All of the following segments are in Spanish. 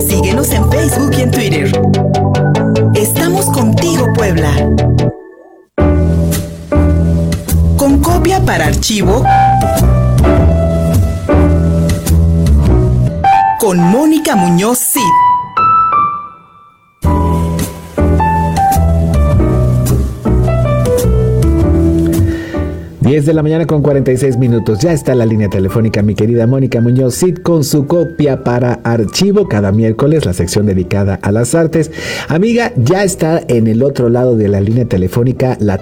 Síguenos en Facebook y en Twitter. Estamos contigo, Puebla. Con copia para archivo. Con Mónica Muñoz Cid. 10 de la mañana con 46 minutos. Ya está la línea telefónica mi querida Mónica Muñoz Cid con su copia para archivo cada miércoles, la sección dedicada a las artes. Amiga, ya está en el otro lado de la línea telefónica la,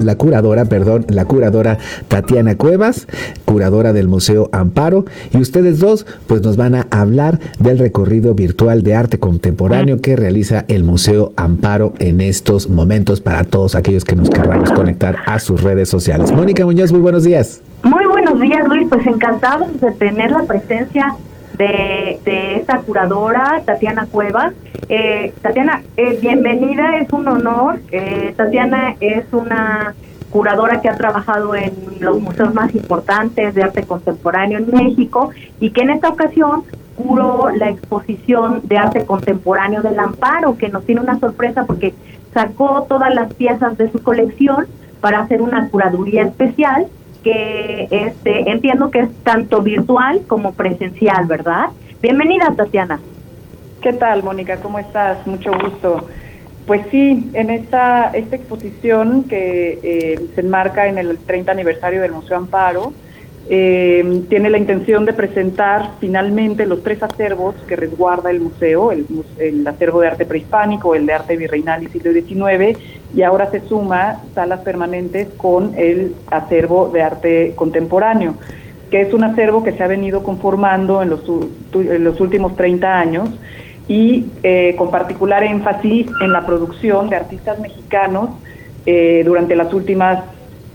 la, curadora, perdón, la curadora Tatiana Cuevas, curadora del Museo Amparo. Y ustedes dos, pues nos van a hablar del recorrido virtual de arte contemporáneo que realiza el Museo Amparo en estos momentos para todos aquellos que nos querramos conectar a sus redes sociales. Mónica Muñoz, muy buenos días. Muy buenos días, Luis. Pues encantados de tener la presencia de, esta curadora, Tatiana Cuevas. Eh, Tatiana, eh, bienvenida, es un honor. Eh, Tatiana es una curadora que ha trabajado en los museos más importantes de arte contemporáneo en México y que en esta ocasión curó la exposición de arte contemporáneo del Amparo, que nos tiene una sorpresa porque sacó todas las piezas de su colección para hacer una curaduría especial que este entiendo que es tanto virtual como presencial, ¿verdad? Bienvenida, Tatiana. ¿Qué tal, Mónica? ¿Cómo estás? Mucho gusto. Pues sí, en esta, esta exposición que eh, se enmarca en el 30 aniversario del Museo Amparo, eh, tiene la intención de presentar finalmente los tres acervos que resguarda el museo, el, acervo de arte prehispánico, el de arte virreinal y siglo XIX, y ahora se suma salas permanentes con el acervo de arte contemporáneo, que es un acervo que se ha venido conformando en los, últimos 30 años y eh, con particular énfasis en la producción de artistas mexicanos eh, durante las últimas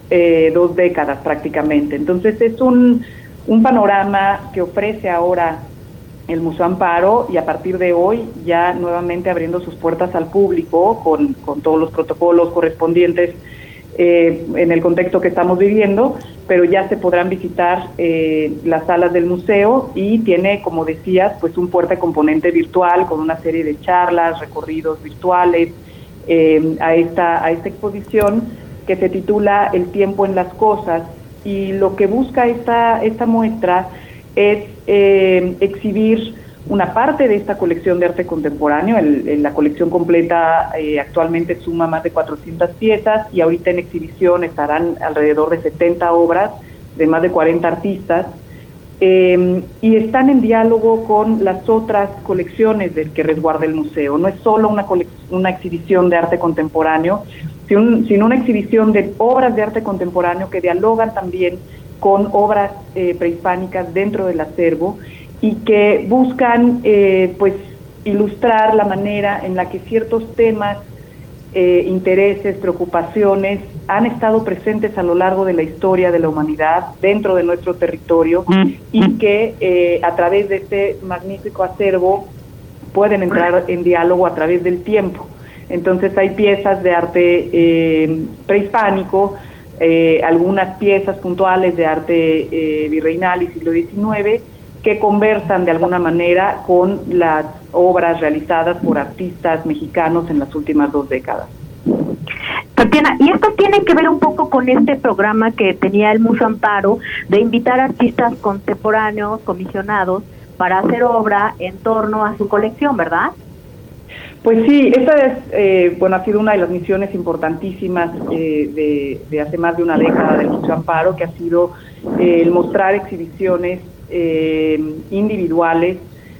eh, dos décadas prácticamente. Entonces es un panorama que ofrece ahora el Museo Amparo y a partir de hoy ya nuevamente abriendo sus puertas al público con, con todos los protocolos correspondientes eh, en el contexto que estamos viviendo, pero ya se podrán visitar eh, las salas del museo y tiene, como decías, pues un fuerte componente virtual con una serie de charlas, recorridos virtuales a, esta, a esta exposición que se titula El tiempo en las cosas. Y lo que busca esta, esta muestra es eh, exhibir una parte de esta colección de arte contemporáneo. la colección completa eh, actualmente suma más de 400 piezas y ahorita en exhibición estarán alrededor de 70 obras de más de 40 artistas. Eh, y están en diálogo con las otras colecciones del que resguarda el museo. No es solo una, una exhibición de arte contemporáneo, sino una exhibición de obras de arte contemporáneo que dialogan también con obras eh, prehispánicas dentro del acervo y que buscan eh, pues ilustrar la manera en la que ciertos temas, eh, intereses, preocupaciones han estado presentes a lo largo de la historia de la humanidad dentro de nuestro territorio y que a través de este magnífico acervo pueden entrar en diálogo a través del tiempo. Entonces hay piezas de arte eh, prehispánico, eh, algunas piezas puntuales de arte eh, virreinal y siglo XIX que conversan de alguna manera con las obras realizadas por artistas mexicanos en las últimas dos décadas. Tatiana, y esto tiene que ver un poco con este programa que tenía el Museo Amparo de invitar artistas contemporáneos, comisionados, para hacer obra en torno a su colección, ¿verdad? Pues sí, esta es, eh, bueno, ha sido una de las misiones importantísimas eh, de, hace más de una década del Museo Amparo, que ha sido eh, el mostrar exhibiciones individuales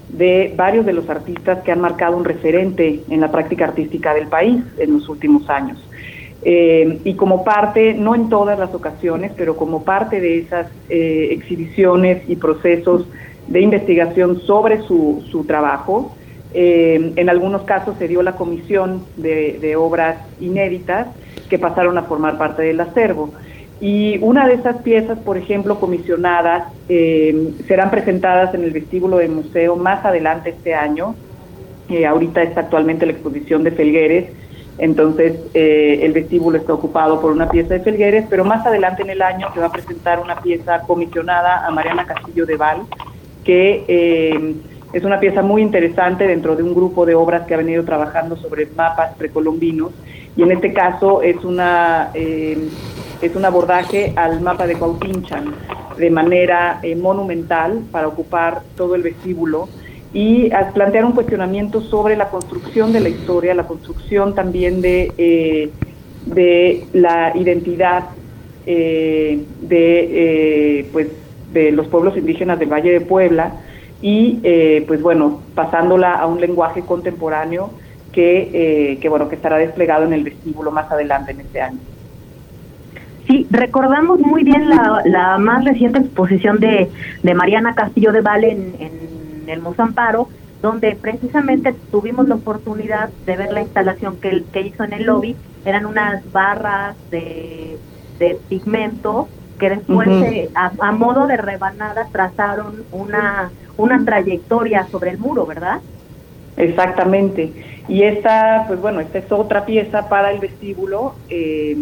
de varios de los artistas que han marcado un referente en la práctica artística del país en los últimos años. y como parte, no en todas las ocasiones, pero como parte de esas exhibiciones y procesos de investigación sobre su, su trabajo, eh, en algunos casos se dio la comisión de, obras inéditas que pasaron a formar parte del acervo. Y una de esas piezas, por ejemplo, comisionadas, eh, serán presentadas en el vestíbulo del museo más adelante este año. Eh, ahorita está actualmente la exposición de Felgueres, entonces el vestíbulo está ocupado por una pieza de Felgueres, pero más adelante en el año se va a presentar una pieza comisionada a Mariana Castillo de Val, que Es una pieza muy interesante dentro de un grupo de obras que ha venido trabajando sobre mapas precolombinos. Y en este caso es una eh, es un abordaje al mapa de Cuautinchan de manera eh, monumental para ocupar todo el vestíbulo y plantear un cuestionamiento sobre la construcción de la historia, la construcción también de, eh, de la identidad de, pues, de los pueblos indígenas del Valle de Puebla y pues bueno, pasándola a un lenguaje contemporáneo que, que, bueno, que estará desplegado en el vestíbulo más adelante en este año. Sí, recordamos muy bien la, la más reciente exposición de, de Mariana Castillo de Valle en, en el Mozamparo, donde precisamente tuvimos la oportunidad de ver la instalación que, que hizo en el lobby. Eran unas barras de, de pigmento que después, a, a, modo de rebanada, trazaron una, una trayectoria sobre el muro, ¿verdad? Exactamente. Y esta, pues bueno, esta es otra pieza para el vestíbulo. Eh,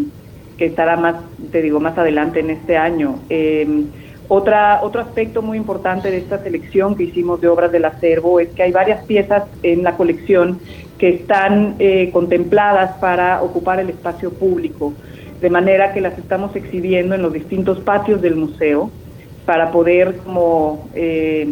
que estará más, te digo, más adelante en este año. Eh, otra, otro aspecto muy importante de esta selección que hicimos de obras del acervo es que hay varias piezas en la colección que están eh, contempladas para ocupar el espacio público, de manera que las estamos exhibiendo en los distintos patios del museo para poder como eh,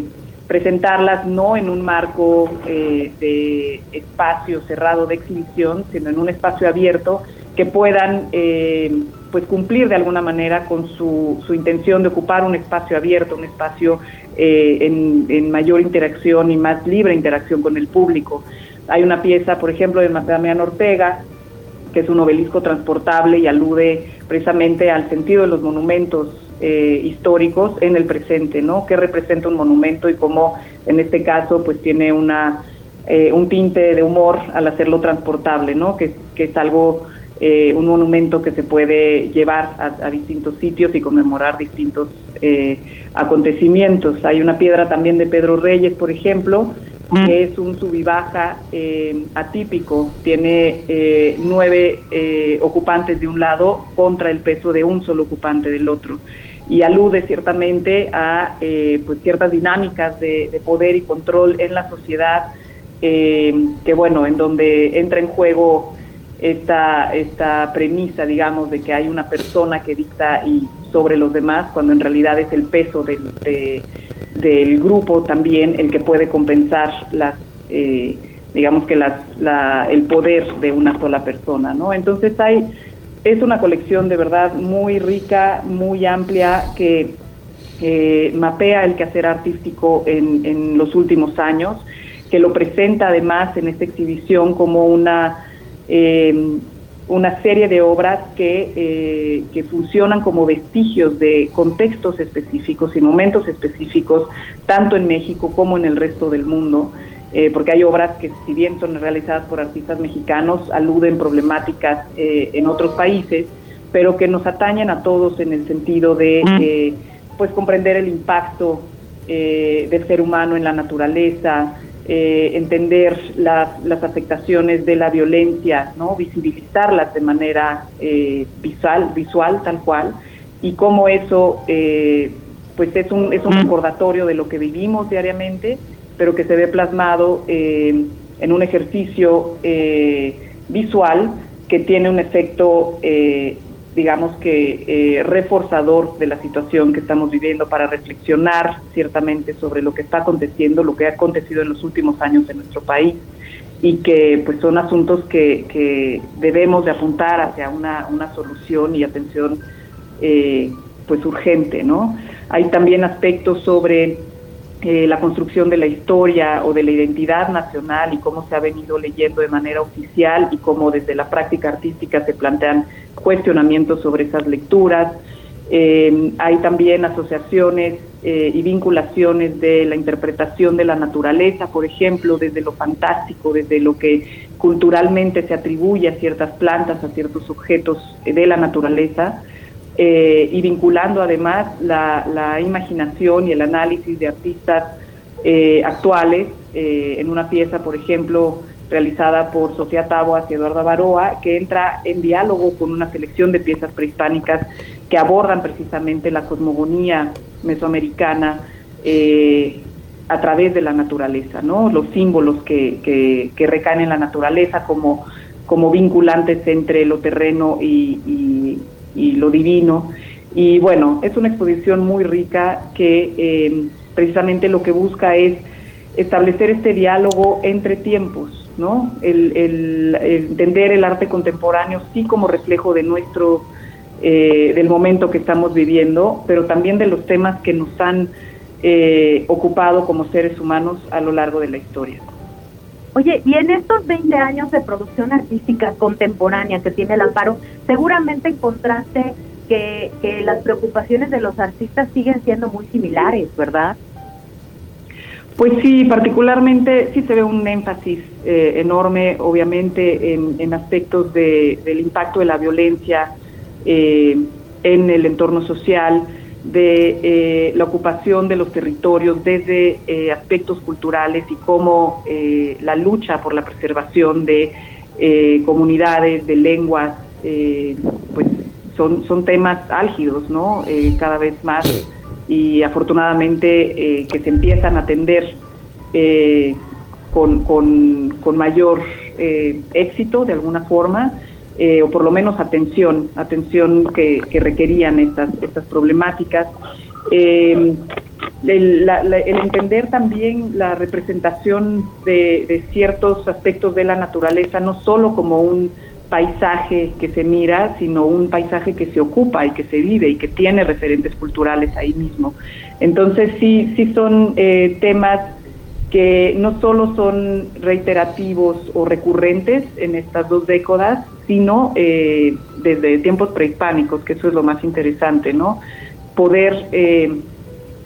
presentarlas no en un marco eh, de espacio cerrado de exhibición, sino en un espacio abierto que puedan eh, pues cumplir de alguna manera con su, su, intención de ocupar un espacio abierto, un espacio eh, en, en, mayor interacción y más libre interacción con el público. Hay una pieza, por ejemplo, de Damián Ortega, que es un obelisco transportable y alude precisamente al sentido de los monumentos eh, históricos en el presente, ¿no? ¿Qué representa un monumento y cómo en este caso pues tiene una eh, un tinte de humor al hacerlo transportable, ¿no? Que, es algo eh, un monumento que se puede llevar a, a distintos sitios y conmemorar distintos eh, acontecimientos. Hay una piedra también de Pedro Reyes, por ejemplo. Que es un subibaja eh, atípico, tiene eh, nueve eh, ocupantes de un lado contra el peso de un solo ocupante del otro. Y alude ciertamente a eh, pues ciertas dinámicas de, de, poder y control en la sociedad que bueno en donde entra en juego esta, esta premisa, digamos, de que hay una persona que dicta y sobre los demás, cuando en realidad es el peso del, de, del grupo también el que puede compensar las, eh, digamos que las, la, el poder de una sola persona, ¿no? Entonces hay, es una colección de verdad muy rica, muy amplia, que mapea el quehacer artístico en, en los últimos años, que lo presenta además en esta exhibición como una eh, una serie de obras que, eh, que funcionan como vestigios de contextos específicos y momentos específicos, tanto en México como en el resto del mundo, eh, porque hay obras que, si bien son realizadas por artistas mexicanos, aluden problemáticas eh, en otros países, pero que nos atañen a todos en el sentido de mm. pues comprender el impacto del ser humano en la naturaleza, eh, entender las, las, afectaciones de la violencia, ¿no? visibilizarlas de manera eh, visual, visual tal cual, y cómo eso eh, pues es un, es un recordatorio de lo que vivimos diariamente, pero que se ve plasmado en un ejercicio visual que tiene un efecto digamos que eh, reforzador de la situación que estamos viviendo para reflexionar ciertamente sobre lo que está aconteciendo, lo que ha acontecido en los últimos años en nuestro país y que pues son asuntos que, que debemos de apuntar hacia una, una solución y atención eh, pues urgente, ¿no? Hay también aspectos sobre eh, la construcción de la historia o de la identidad nacional y cómo se ha venido leyendo de manera oficial y cómo desde la práctica artística se plantean cuestionamientos sobre esas lecturas. Eh, hay también asociaciones eh, y vinculaciones de la interpretación de la naturaleza, por ejemplo, desde lo fantástico, desde lo que culturalmente se atribuye a ciertas plantas, a ciertos objetos de la naturaleza eh, y vinculando además la, la, imaginación y el análisis de artistas eh, actuales eh, en una pieza, por ejemplo, realizada por Sofía Taboas y Eduardo Baroa, que entra en diálogo con una selección de piezas prehispánicas que abordan precisamente la cosmogonía mesoamericana, a través de la naturaleza, ¿no? Los símbolos que, que, recaen en la naturaleza como, como vinculantes entre lo terreno y, y, lo divino. Y bueno, es una exposición muy rica que eh, precisamente lo que busca es establecer este diálogo entre tiempos, ¿no? El, el, entender el arte contemporáneo sí como reflejo de nuestro, eh, del momento que estamos viviendo, pero también de los temas que nos han eh, ocupado como seres humanos a lo largo de la historia. Oye, y en estos 20 años de producción artística contemporánea que tiene el Amparo, seguramente encontraste que, que las preocupaciones de los artistas siguen siendo muy similares, ¿verdad? Pues sí, particularmente sí se ve un énfasis eh, enorme, obviamente, en, aspectos de, del impacto de la violencia eh, en el entorno social, de eh, la ocupación de los territorios desde aspectos culturales y cómo la lucha por la preservación de comunidades, de lenguas, pues son, son temas álgidos, ¿no? cada vez más. Y afortunadamente eh, que se empiezan a atender eh, con, con, mayor eh, éxito de alguna forma, o por lo menos atención, atención que, requerían estas, estas problemáticas. El, entender también la representación de, de ciertos aspectos de la naturaleza, no solo como un paisaje que se mira, sino un paisaje que se ocupa y que se vive y que tiene referentes culturales ahí mismo. Entonces sí, sí son eh, temas que no solo son reiterativos o recurrentes en estas dos décadas, sino eh, desde tiempos prehispánicos, que eso es lo más interesante, ¿no? Poder eh,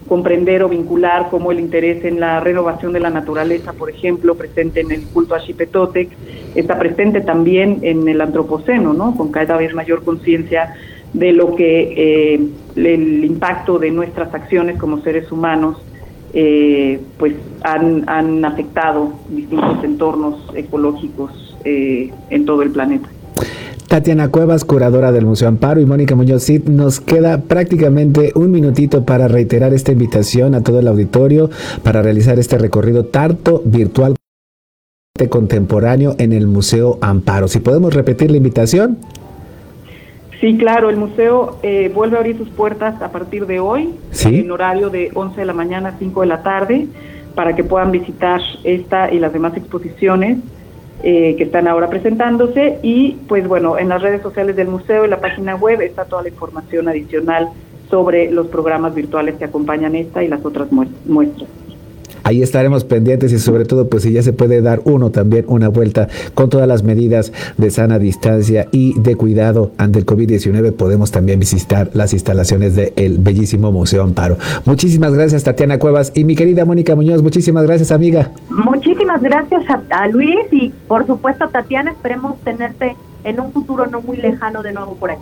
comprender o vincular cómo el interés en la renovación de la naturaleza, por ejemplo, presente en el culto a Xipetotec, está presente también en el antropoceno, ¿no? Con cada vez mayor conciencia de lo que eh, el impacto de nuestras acciones como seres humanos eh, pues han, han, afectado distintos entornos ecológicos en todo el planeta. Tatiana Cuevas, curadora del Museo Amparo, y Mónica Muñoz Cid, nos queda prácticamente un minutito para reiterar esta invitación a todo el auditorio para realizar este recorrido tanto virtual contemporáneo en el Museo Amparo. Si podemos repetir la invitación. Sí, claro, el museo eh, vuelve a abrir sus puertas a partir de hoy, en horario de 11 de la mañana a 5 de la tarde, para que puedan visitar esta y las demás exposiciones. Eh, que están ahora presentándose y pues bueno, en las redes sociales del museo y la página web está toda la información adicional sobre los programas virtuales que acompañan esta y las otras muestras. Ahí estaremos pendientes y sobre todo pues si ya se puede dar uno también una vuelta con todas las medidas de sana distancia y de cuidado ante el COVID-19 podemos también visitar las instalaciones del bellísimo Museo Amparo. Muchísimas gracias Tatiana Cuevas y mi querida Mónica Muñoz, muchísimas gracias amiga. Muchísimas gracias a, Luis y por supuesto Tatiana, esperemos tenerte en un futuro no muy lejano de nuevo por aquí.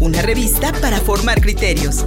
Una revista para formar criterios.